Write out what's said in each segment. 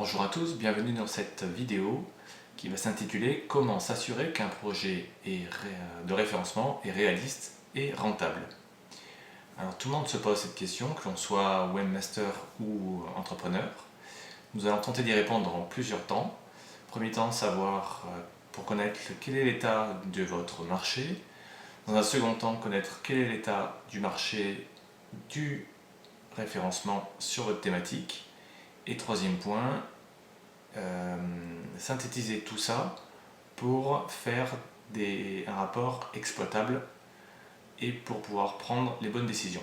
Bonjour à tous, bienvenue dans cette vidéo qui va s'intituler Comment s'assurer qu'un projet de référencement est réaliste et rentable? Alors tout le monde se pose cette question, que l'on soit webmaster ou entrepreneur. Nous allons tenter d'y répondre en plusieurs temps. Premier temps, savoir euh, pour connaître quel est l'état de votre marché. Dans un second temps, connaître quel est l'état du marché du référencement sur votre thématique. Et troisième point, euh, synthétiser tout ça pour faire un rapport exploitable et pour pouvoir prendre les bonnes décisions.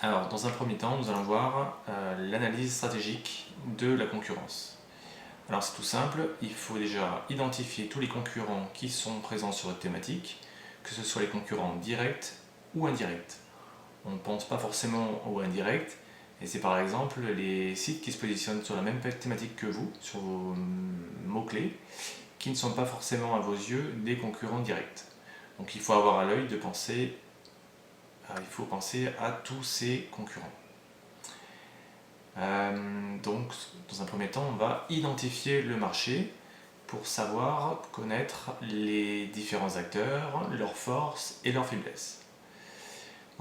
Alors, dans un premier temps, nous allons voir euh, l'analyse stratégique de la concurrence. Alors, c'est tout simple, il faut déjà identifier tous les concurrents qui sont présents sur votre thématique, que ce soit les concurrents directs ou indirects. On ne pense pas forcément aux indirects, et c'est par exemple les sites qui se positionnent sur la même thématique que vous, sur vos mots-clés, qui ne sont pas forcément à vos yeux des concurrents directs. Donc il faut avoir à l'œil de penser, euh, il faut penser à tous ces concurrents. Euh, donc dans un premier temps, on va identifier le marché pour savoir connaître les différents acteurs, leurs forces et leurs faiblesses.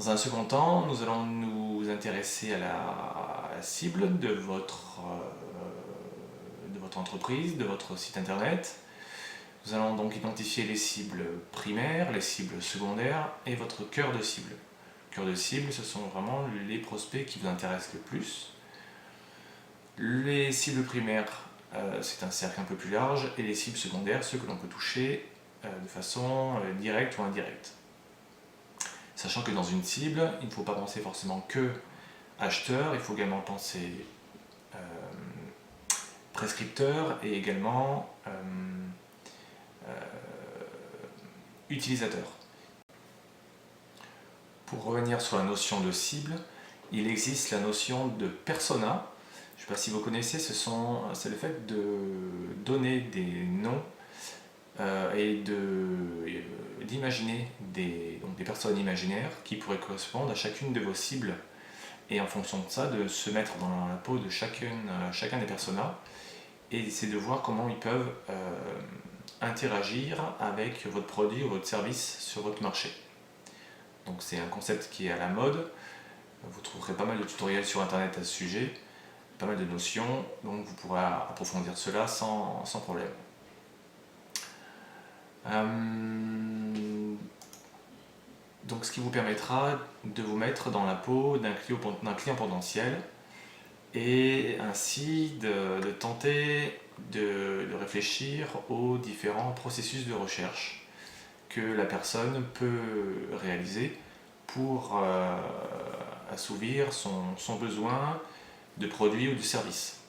Dans un second temps, nous allons nous intéresser à la, cible de votre, euh, de votre entreprise, de votre site internet. Nous allons donc identifier les cibles primaires, les cibles secondaires et votre cœur de cible. Cœur de cible, ce sont vraiment les prospects qui vous intéressent le plus. Les cibles primaires, euh, c'est un cercle un peu plus large, et les cibles secondaires, ceux que l'on peut toucher euh, de façon directe ou indirecte. Sachant que dans une cible, il ne faut pas penser forcément que acheteur, il faut également penser euh, prescripteur et également euh, euh, utilisateur. Pour revenir sur la notion de cible, il existe la notion de persona. Je ne sais pas si vous connaissez, c'est le fait de donner des noms euh, et euh, d'imaginer des, personnes imaginaires qui pourraient correspondre à chacune de vos cibles et en fonction de ça, de se mettre dans la peau de euh, chacun des personas et d'essayer de voir comment ils peuvent interagir avec votre produit ou votre service sur votre marché. Donc c'est un concept qui est à la mode. Vous trouverez pas mal de tutoriels sur internet à ce sujet, pas mal de notions, donc vous pourrez approfondir cela sans problème. Euh, donc ce qui vous permettra de vous mettre dans la peau d'un client, potentiel et ainsi de, tenter de, réfléchir aux différents processus de recherche que la personne peut réaliser pour euh, assouvir son, besoin de produit ou de service.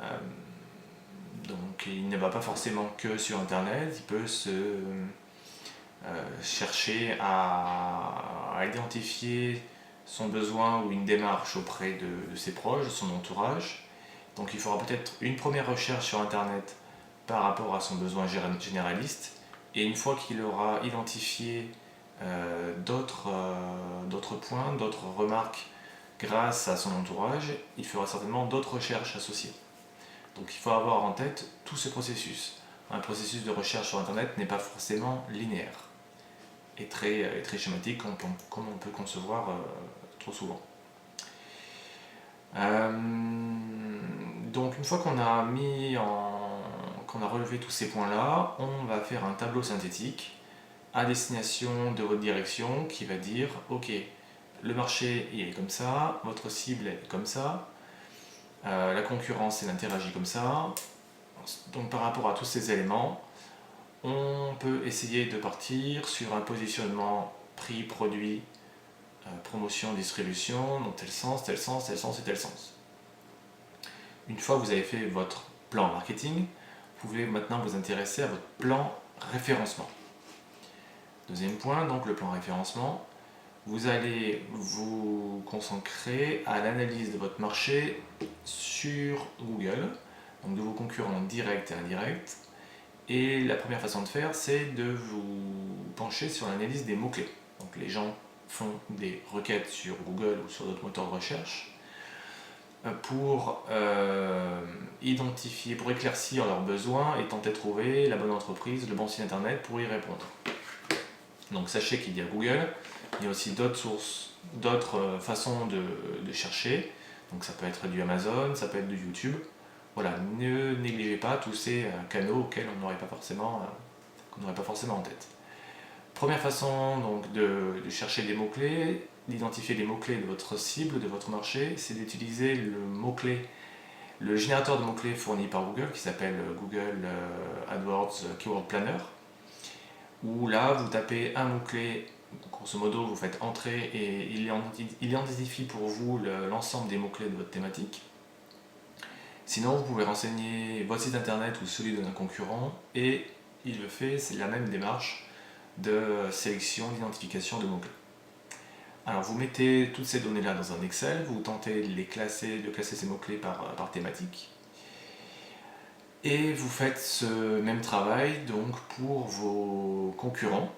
Euh, donc il ne va pas forcément que sur Internet, il peut se euh, chercher à, identifier son besoin ou une démarche auprès de, ses proches, de son entourage. Donc il fera peut-être une première recherche sur Internet par rapport à son besoin généraliste. Et une fois qu'il aura identifié euh, euh, d'autres points, d'autres remarques grâce à son entourage, il fera certainement d'autres recherches associées. Donc il faut avoir en tête tout ce processus. Un processus de recherche sur Internet n'est pas forcément linéaire et très, très schématique comme, on peut concevoir euh, trop souvent. Euh, donc une fois qu'on a mis en, qu'on a relevé tous ces points-là, on va faire un tableau synthétique à destination de votre direction qui va dire ok, le marché il est comme ça, votre cible est comme ça, euh, la concurrence, elle interagit comme ça. Donc par rapport à tous ces éléments, on peut essayer de partir sur un positionnement prix, produit, euh, promotion, distribution, dans tel sens, tel sens, tel sens et tel sens. Une fois que vous avez fait votre plan marketing, vous pouvez maintenant vous intéresser à votre plan référencement. Deuxième point, donc le plan référencement, vous allez vous concentrer à l'analyse de votre marché sur Google, donc de vos concurrents directs et indirects. Et la première façon de faire, c'est de vous pencher sur l'analyse des mots-clés. Donc les gens font des requêtes sur Google ou sur d'autres moteurs de recherche. pour identifier, pour éclaircir leurs besoins et tenter de trouver la bonne entreprise, le bon site internet pour y répondre. Donc sachez qu'il y a Google, il y a aussi d'autres sources, d'autres façons de, de, chercher. Donc ça peut être du Amazon, ça peut être du YouTube. Voilà, ne négligez pas tous ces canaux auxquels on n'aurait pas forcément, qu'on n'aurait pas forcément en tête. Première façon donc, de, chercher des mots-clés, d'identifier les mots-clés de votre cible, de votre marché, c'est d'utiliser le mot-clé, le générateur de mots-clés fourni par Google qui s'appelle Google euh, AdWords Keyword Planner, où là vous tapez un mot-clé, grosso modo vous faites entrer et il, identifie pour vous l'ensemble des mots-clés de votre thématique. Sinon, vous pouvez renseigner votre site internet ou celui d'un concurrent et il le fait, c'est la même démarche de sélection, d'identification de mots-clés. Alors vous mettez toutes ces données-là dans un Excel, vous tentez de les classer, de classer ces mots-clés par, par thématique. Et vous faites ce même travail donc pour vos concurrents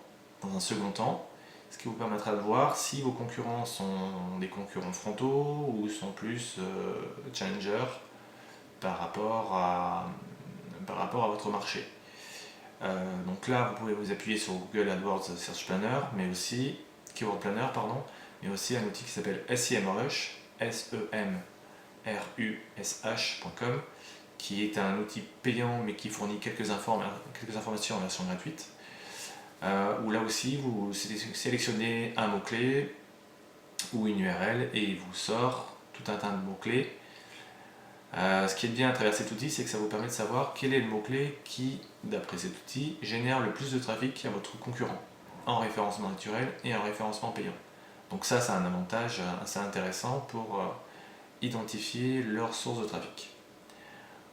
dans un second temps, ce qui vous permettra de voir si vos concurrents sont des concurrents frontaux ou sont plus euh, challengers par rapport à, par rapport à votre marché. Euh, donc là, vous pouvez vous appuyer sur Google AdWords Search Planner, mais aussi Keyword Planner, pardon, mais aussi un outil qui s'appelle SEMrush, S-E-M-R-U-S-H.com, qui est un outil payant mais qui fournit quelques, quelques informations en version gratuite. Euh, où là aussi, vous sélectionnez un mot-clé ou une URL et il vous sort tout un tas de mots-clés euh, ce qui est bien à travers cet outil, c'est que ça vous permet de savoir quel est le mot-clé qui, d'après cet outil, génère le plus de trafic à votre concurrent, en référencement naturel et en référencement payant. Donc ça, c'est un avantage assez intéressant pour euh, identifier leur source de trafic.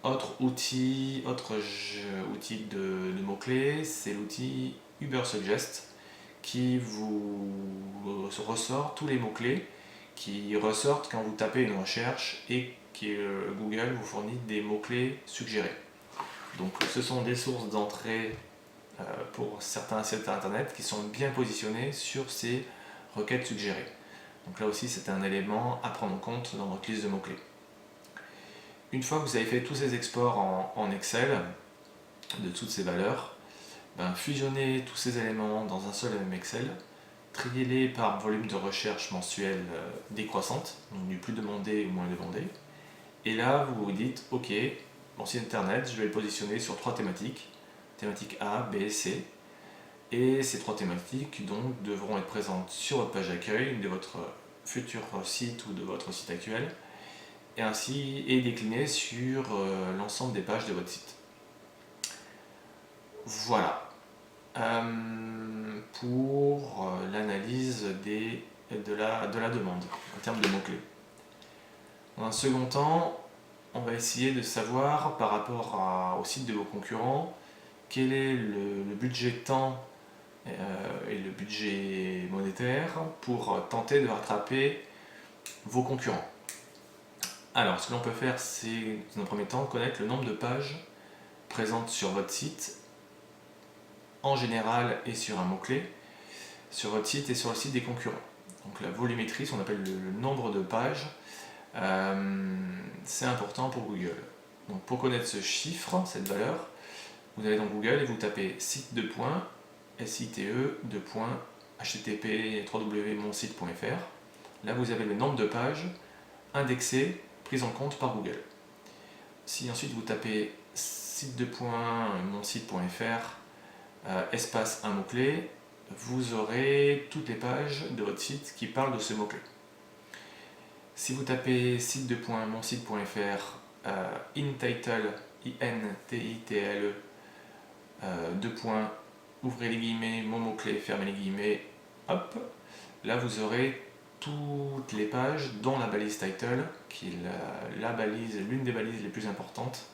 Autre outil, autre outil de, de mots-clés, c'est l'outil Uber Suggest qui vous ressort tous les mots-clés qui ressortent quand vous tapez une recherche et qui euh, Google vous fournit des mots-clés suggérés. Donc ce sont des sources d'entrée euh, pour certains sites internet qui sont bien positionnés sur ces requêtes suggérées. Donc là aussi c'est un élément à prendre en compte dans votre liste de mots-clés. Une fois que vous avez fait tous ces exports en, Excel de toutes ces valeurs, ben, fusionnez tous ces éléments dans un seul et même Excel, triez-les par volume de recherche mensuel euh, décroissante, donc du plus demandé ou moins demandé, et là, vous vous dites, ok, mon site internet, je vais le positionner sur trois thématiques, thématique A, B, C. Et ces trois thématiques donc devront être présentes sur votre page d'accueil de votre futur site ou de votre site actuel, et ainsi et déclinées sur euh, l'ensemble des pages de votre site. Voilà euh, pour euh, l'analyse de la, de la demande en termes de mots-clés. Dans un second temps, on va essayer de savoir par rapport au site de vos concurrents quel est le, budget temps euh, et le budget monétaire pour tenter de rattraper vos concurrents. Alors, ce que l'on peut faire, c'est, dans un premier temps, connaître le nombre de pages présentes sur votre site, en général et sur un mot-clé, sur votre site et sur le site des concurrents. Donc la volumétrie, qu'on appelle le nombre de pages, euh, c'est important pour Google. Donc pour connaître ce chiffre, cette valeur, vous allez dans Google et vous tapez site de site de http. Là vous avez le nombre de pages indexées, prises en compte par Google. Si ensuite vous tapez site de euh, espace un mot-clé, vous aurez toutes les pages de votre site qui parlent de ce mot-clé. Si vous tapez site de point, monsite.fr, euh, intitle, I-N-T-I-T-L-E, euh, ouvrez les guillemets, mon mot-clé, fermez les guillemets, hop, là vous aurez toutes les pages, dont la balise title, qui est la, balise, l'une des balises les plus importantes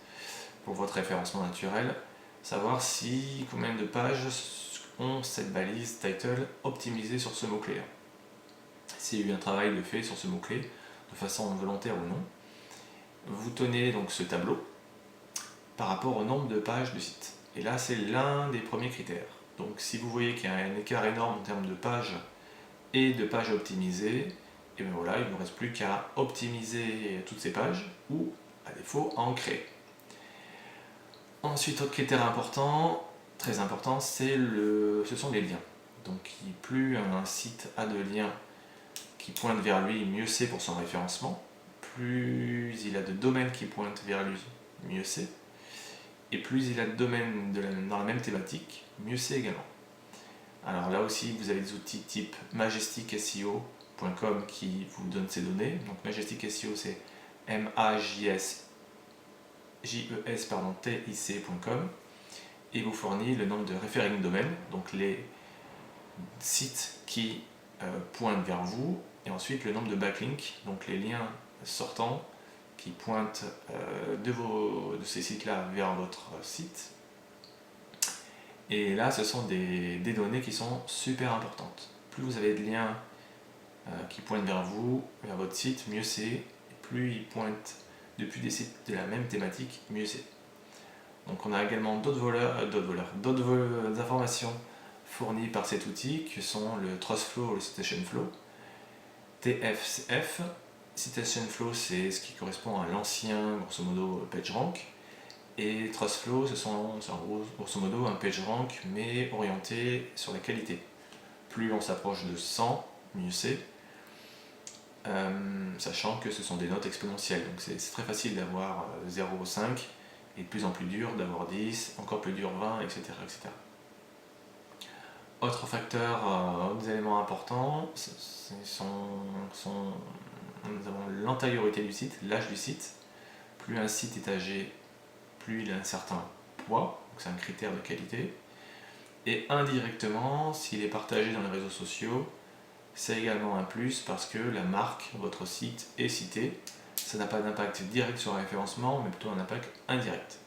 pour votre référencement naturel, savoir si combien de pages ont cette balise title optimisée sur ce mot-clé. S'il y a eu un travail de fait sur ce mot-clé, de façon volontaire ou non, vous tenez donc ce tableau par rapport au nombre de pages de site. Et là, c'est l'un des premiers critères. Donc si vous voyez qu'il y a un écart énorme en termes de pages et de pages optimisées, et bien voilà, il ne vous reste plus qu'à optimiser toutes ces pages ou à défaut à en créer. Ensuite, autre critère important, très important, c'est le, ce sont les liens. Donc plus un site a de liens qui pointent vers lui, mieux c'est pour son référencement. Plus il a de domaines qui pointent vers lui, mieux c'est. Et plus il a de domaines dans la même thématique, mieux c'est également. Alors là aussi, vous avez des outils type majestic.seo.com qui vous donnent ces données. Donc Majestic SEO, c'est M-A-J-S j-e-s pardon, t-i-c.com et vous fournit le nombre de referring domaines, donc les sites qui euh, pointent vers vous, et ensuite le nombre de backlinks, donc les liens sortants qui pointent euh, de, ces sites-là vers votre site. Et là, ce sont des, données qui sont super importantes. Plus vous avez de liens euh, qui pointent vers vous, vers votre site, mieux c'est. Plus ils pointent depuis des sites de la même thématique, mieux c'est. Donc on a également d'autres voleurs, euh, d'autres voleurs, d'autres informations fournies par cet outil que sont le Trustflow ou le Citation Flow. TFF, Citation Flow c'est ce qui correspond à l'ancien grosso modo PageRank et Trustflow ce sont grosso modo un PageRank mais orienté sur la qualité. Plus on s'approche de 100, mieux c'est. Euh, sachant que ce sont des notes exponentielles. Donc c'est très facile d'avoir 0,5 euh, et de plus en plus dur d'avoir 10, encore plus dur 20, etc. Autre facteur, euh, autres éléments importants, sont, nous avons l'antériorité du site, l'âge du site. Plus un site est âgé, plus il a un certain poids, c'est un critère de qualité. Et indirectement, s'il est partagé dans les réseaux sociaux, c'est également un plus parce que la marque, votre site est citée. Ça n'a pas d'impact direct sur le référencement, mais plutôt un impact indirect.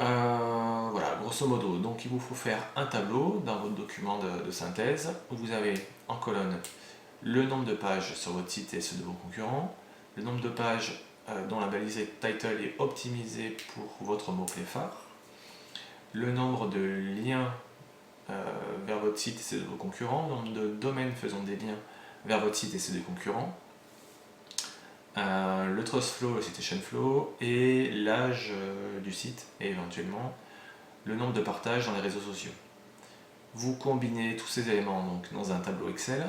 Euh, voilà, grosso modo, donc il vous faut faire un tableau dans votre document de, synthèse où vous avez en colonne le nombre de pages sur votre site et ceux de vos concurrents, le nombre de pages euh, dont la balise title est optimisée pour votre mot-clé phare, le nombre de liens vers votre site et ceux de vos concurrents, nombre de domaines faisant des liens vers votre site et ceux des concurrents, euh, le trust flow, le citation flow et l'âge euh, du site et éventuellement le nombre de partages dans les réseaux sociaux. Vous combinez tous ces éléments donc, dans un tableau Excel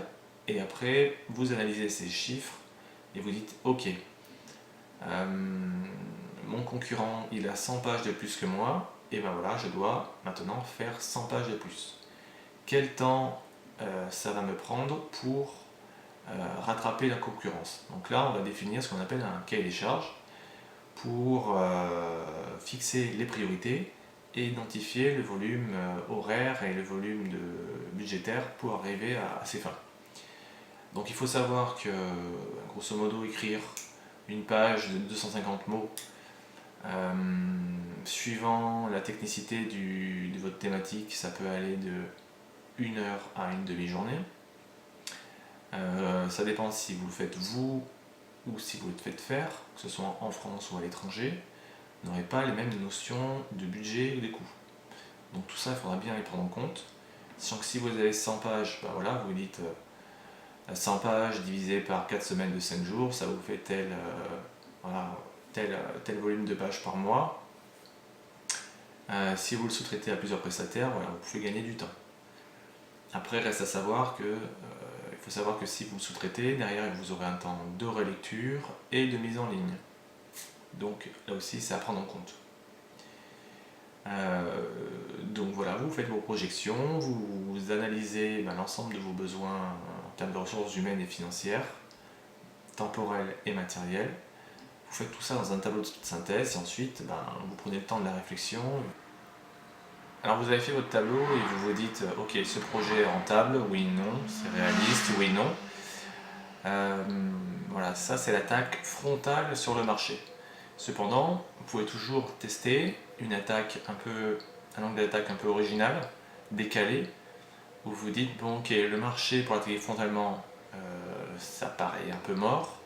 et après vous analysez ces chiffres et vous dites ok, mon concurrent il a 100 pages de plus que moi, et ben voilà, je dois maintenant faire 100 pages de plus. Quel temps euh, ça va me prendre pour euh, rattraper la concurrence? Donc là, on va définir ce qu'on appelle un cahier des charges pour euh, fixer les priorités et identifier le volume horaire et le volume budgétaire pour arriver à, ces fins. Donc il faut savoir que, grosso modo, écrire une page de 250 mots suivant la technicité de votre thématique, ça peut aller de une heure à une demi-journée. Euh, ça dépend si vous le faites vous ou si vous le faites faire, que ce soit en France ou à l'étranger, vous n'aurez pas les mêmes notions de budget ou des coûts. Donc tout ça, il faudra bien les prendre en compte. Sachant que si vous avez 100 pages, bah voilà, vous dites 100 euh, pages divisé par 4 semaines de 5 jours, ça vous fait tel, voilà, tel, tel volume de pages par mois. Euh, si vous le sous-traitez à plusieurs prestataires, vous pouvez gagner du temps. Après, reste à savoir que euh, il faut savoir que si vous sous-traitez, derrière vous aurez un temps de relecture et de mise en ligne. Donc là aussi, c'est à prendre en compte. Euh, donc voilà, vous faites vos projections, vous, analysez ben, l'ensemble de vos besoins en termes de ressources humaines et financières, temporelles et matérielles. Vous faites tout ça dans un tableau de synthèse et ensuite ben, vous prenez le temps de la réflexion. Alors vous avez fait votre tableau et vous vous dites ok ce projet est rentable, oui, non, c'est réaliste, oui, non. Euh, voilà, ça c'est l'attaque frontale sur le marché. Cependant, vous pouvez toujours tester une attaque un peu, angle d'attaque un peu original, décalé, où vous dites bon ok le marché pour attaquer frontalement euh, ça paraît un peu mort,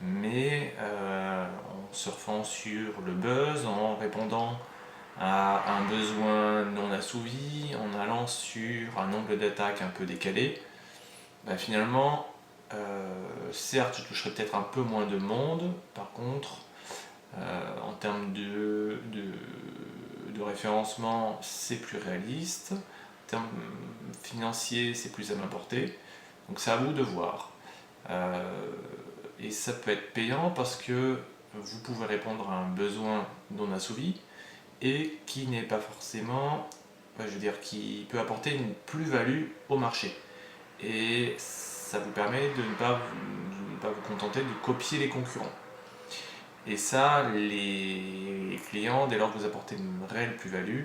mais euh, en surfant sur le buzz, en répondant à un besoin non assouvi, en allant sur un angle d'attaque un peu décalé, bah, finalement certes, je toucherai peut-être un peu moins de monde, par contre, en termes de, de, référencement, c'est plus réaliste. En termes financiers, c'est plus à m'apporter. Donc c'est à vous de voir. et ça peut être payant parce que vous pouvez répondre à un besoin non assouvi et qui n'est pas forcément, je veux dire, qui peut apporter une plus-value au marché. Et ça vous permet de ne pas vous, contenter de copier les concurrents. Et ça, les clients, dès lors que vous apportez une réelle plus-value,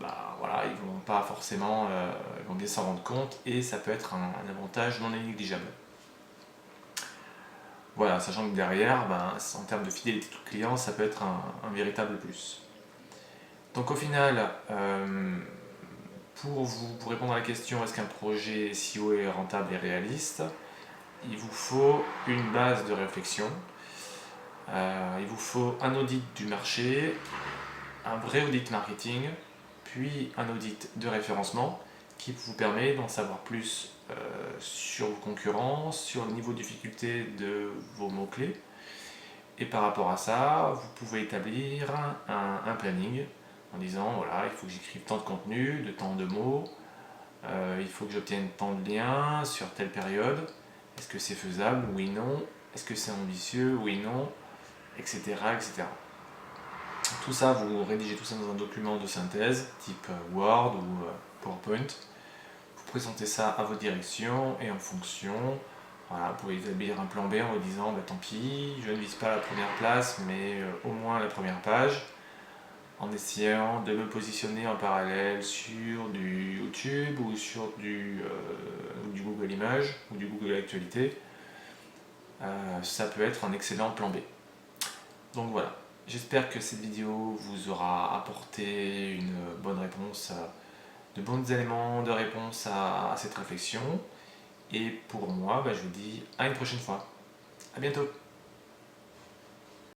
bah, voilà, ils vont pas forcément, euh, ils vont bien s'en rendre compte et ça peut être un avantage non négligeable. Voilà, sachant que derrière, ben, en termes de fidélité de client, ça peut être un, véritable plus. Donc au final, euh, pour, vous, pour répondre à la question est-ce qu'un projet SEO est rentable et réaliste, il vous faut une base de réflexion, euh, il vous faut un audit du marché, un vrai audit marketing, puis un audit de référencement qui vous permet d'en savoir plus euh, sur vos concurrents, sur le niveau de difficulté de vos mots-clés. Et par rapport à ça, vous pouvez établir un, planning en disant voilà, il faut que j'écrive tant de contenu, de tant de mots, euh, il faut que j'obtienne tant de liens sur telle période. Est-ce que c'est faisable? Oui, non. Est-ce que c'est ambitieux? Oui, non. Etc. etc. Tout ça, vous rédigez tout ça dans un document de synthèse type Word ou euh, PowerPoint présenter ça à votre direction et en fonction, voilà, vous pouvez établir un plan B en vous disant bah, tant pis, je ne vise pas la première place, mais euh, au moins la première page, en essayant de me positionner en parallèle sur du YouTube ou sur du, euh, Google Images ou du Google Actualité. Euh, ça peut être un excellent plan B. Donc voilà, j'espère que cette vidéo vous aura apporté une bonne réponse de bons éléments de réponse à, cette réflexion. Et pour moi, bah, je vous dis à une prochaine fois. À bientôt